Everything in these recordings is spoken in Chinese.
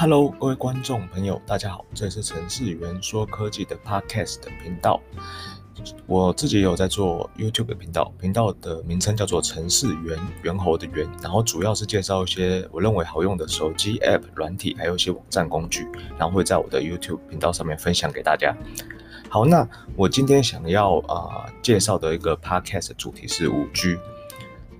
Hello，各位观众朋友，大家好，这里是程式员说科技的 Podcast 频道。我自己有在做 YouTube 频道，频道的名称叫做城市猿，猿猴的猿，然后主要是介绍一些我认为好用的手机 App 软体，还有一些网站工具，然后会在我的 YouTube 频道上面分享给大家。好，那我今天想要啊、介绍的一个 Podcast 主题是五 G，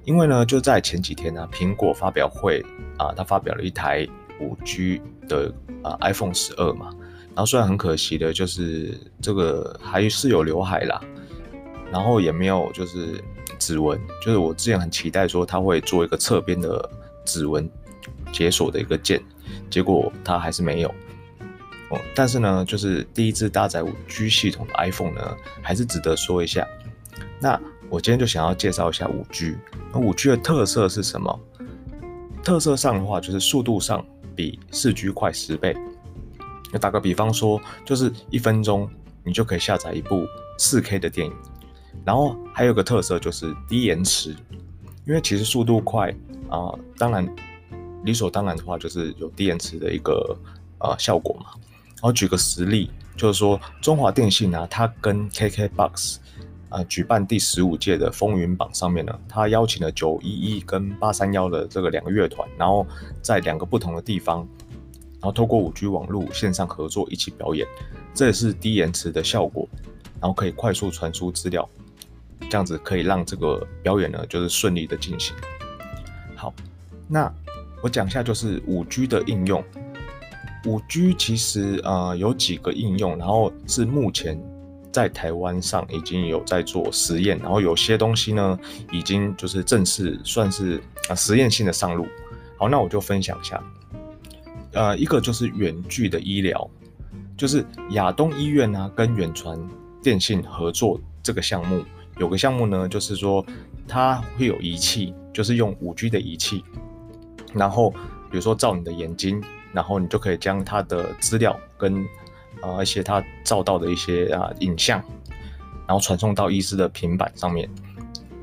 因为呢就在前几天呢、苹果发表会啊，它发表了一台五 G 的啊 iPhone 十二嘛。然后虽然很可惜的，就是这个还是有刘海啦，然后也没有就是指纹，就是我之前很期待说它会做一个侧边的指纹解锁的一个键，结果它还是没有。哦，但是呢，就是第一支搭载五 G 系统的 iPhone 呢，还是值得说一下。那我今天就想要介绍一下五 G，那五 G 的特色是什么？特色上的话，就是速度上比四 G 快十倍。打个比方说，就是一分钟你就可以下载一部四 K 的电影，然后还有个特色就是低延迟，因为其实速度快啊、当然理所当然的话就是有低延迟的一个呃效果嘛。然后举个实例，就是说中华电信呢、啊，它跟 KKBOX、呃、举办第十五届的风云榜上面呢，他邀请了九一一跟八三幺的这个两个乐团，然后在两个不同的地方。然后透过五 G 网络线上合作一起表演，这也是低延迟的效果，然后可以快速传输资料，这样子可以让这个表演呢就是顺利的进行。好，那我讲一下就是五 G 的应用。五 G 其实呃有几个应用，然后是目前在台湾上已经有在做实验，然后有些东西呢已经就是正式算是啊实验性的上路。好，那我就分享一下。呃，一个就是远距的医疗，就是亚东医院呢、啊、跟远传电信合作这个项目，有个项目呢，就是说它会有仪器，就是用五 G 的仪器，然后比如说照你的眼睛，然后你就可以将它的资料跟呃一些它照到的一些啊、影像，然后传送到医师的平板上面，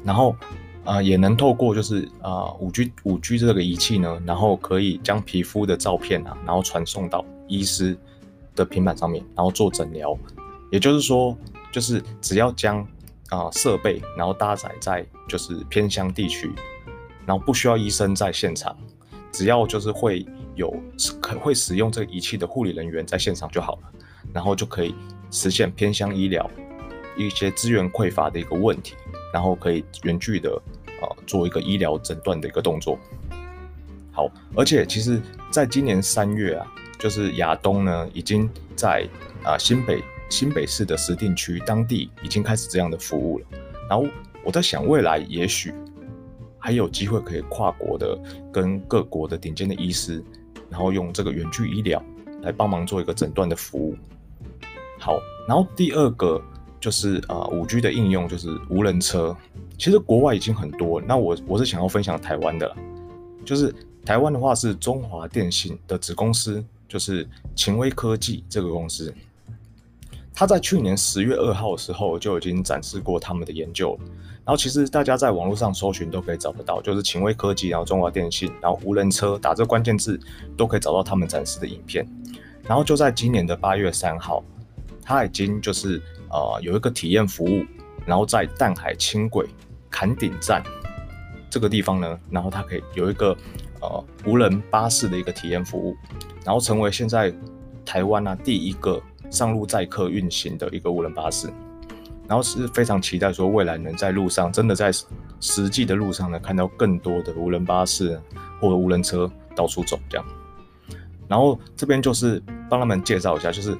然后。啊、呃，也能透过就是啊五 G 五 G 这个仪器呢，然后可以将皮肤的照片啊，然后传送到医师的平板上面，然后做诊疗。也就是说，就是只要将啊设备然后搭载在就是偏乡地区，然后不需要医生在现场，只要就是会有可会使用这个仪器的护理人员在现场就好了，然后就可以实现偏乡医疗一些资源匮乏的一个问题，然后可以远距的。啊，做一个医疗诊断的一个动作。好，而且其实在今年三月啊，就是亚东呢已经在啊新北新北市的石碇区当地已经开始这样的服务了。然后我在想，未来也许还有机会可以跨国的跟各国的顶尖的医师，然后用这个远距医疗来帮忙做一个诊断的服务。好，然后第二个就是啊五 G 的应用就是无人车。其实国外已经很多，那我我是想要分享台湾的，就是台湾的话是中华电信的子公司，就是勤威科技这个公司，他在去年十月二号的时候就已经展示过他们的研究，然后其实大家在网络上搜寻都可以找得到，就是勤威科技，然后中华电信，然后无人车，打这关键字都可以找到他们展示的影片，然后就在今年的八月三号，它已经就是呃有一个体验服务，然后在淡海轻轨。坎顶站这个地方呢，然后它可以有一个呃无人巴士的一个体验服务，然后成为现在台湾啊第一个上路载客运行的一个无人巴士，然后是非常期待说未来能在路上真的在实际的路上呢看到更多的无人巴士或者无人车到处走这样，然后这边就是帮他们介绍一下，就是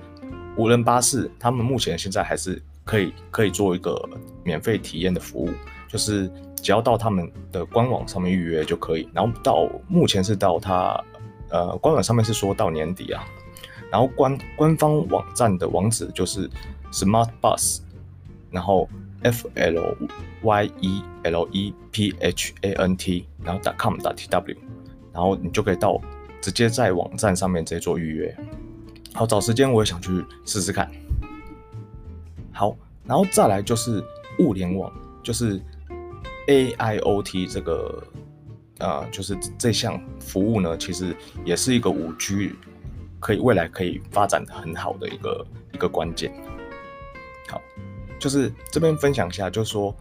无人巴士他们目前现在还是可以可以做一个免费体验的服务。就是只要到他们的官网上面预约就可以，然后到目前是到他呃官网上面是说到年底啊，然后官官方网站的网址就是 Smart Bus，然后 F L Y E L E P H A N T，然后 dot .com .T W，然后你就可以到直接在网站上面直接做预约。好，找时间我也想去试试看。好，然后再来就是物联网，就是。AIoT 这个，呃，就是这项服务呢，其实也是一个五 G 可以未来可以发展的很好的一个一个关键。好，就是这边分享一下，就是说，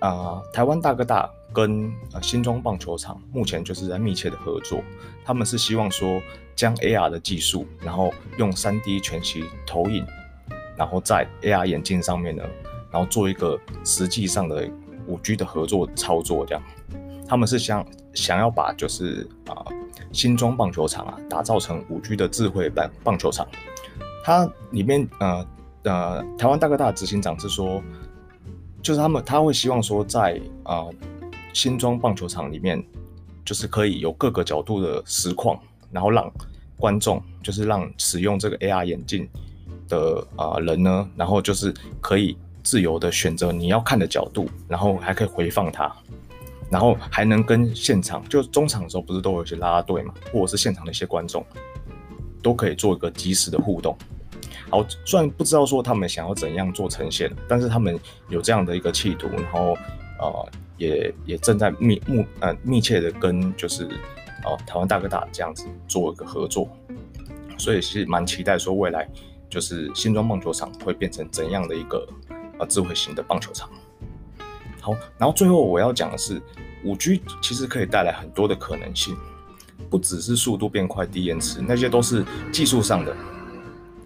啊、台湾大哥大跟呃新庄棒球场目前就是在密切的合作，他们是希望说将 AR 的技术，然后用 3D 全息投影，然后在 AR 眼镜上面呢，然后做一个实际上的 5G 的合作操作，这样，他们是想想要把就是啊。呃新庄棒球场啊，打造成五 G 的智慧棒棒球场。它里面呃呃，台湾大哥大执行长是说，就是他们他会希望说在，呃、啊新庄棒球场里面，就是可以有各个角度的实况，然后让观众，就是让使用这个 AR 眼镜的啊、呃、人呢，然后就是可以自由的选择你要看的角度，然后还可以回放它。然后还能跟现场，就中场的时候不是都有一些啦啦队嘛，或者是现场的一些观众，都可以做一个即时的互动。好，虽然不知道说他们想要怎样做呈现，但是他们有这样的一个企图，然后呃也也正在密密呃密切的跟就是呃台湾大哥大这样子做一个合作，所以是蛮期待说未来就是新庄棒球场会变成怎样的一个呃智慧型的棒球场。好，然后最后我要讲的是，五 G 其实可以带来很多的可能性，不只是速度变快、低延迟，那些都是技术上的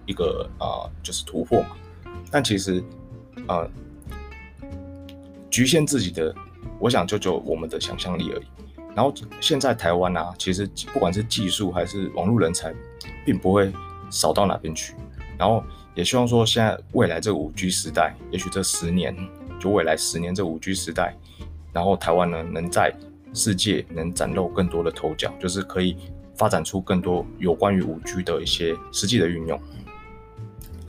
一个啊、就是突破嘛。但其实呃，局限自己的，我想就就我们的想象力而已。然后现在台湾啊，其实不管是技术还是网络人才，并不会少到哪边去。然后也希望说，现在未来这五 G 时代，也许这十年。就未来十年这五 G 时代，然后台湾呢，能在世界能崭露更多的头角，就是可以发展出更多有关于五 G 的一些实际的运用。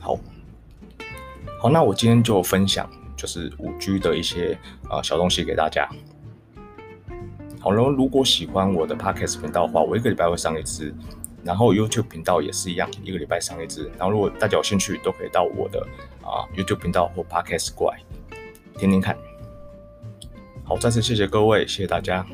好，好，那我今天就分享就是五 G 的一些啊、呃、小东西给大家。好，了如果喜欢我的 Podcast 频道的话，我一个礼拜会上一次，然后 YouTube 频道也是一样，一个礼拜上一支。然后如果大家有兴趣，都可以到我的啊、YouTube 频道或 Podcast 过来。听听看，好，再次谢谢各位，谢谢大家。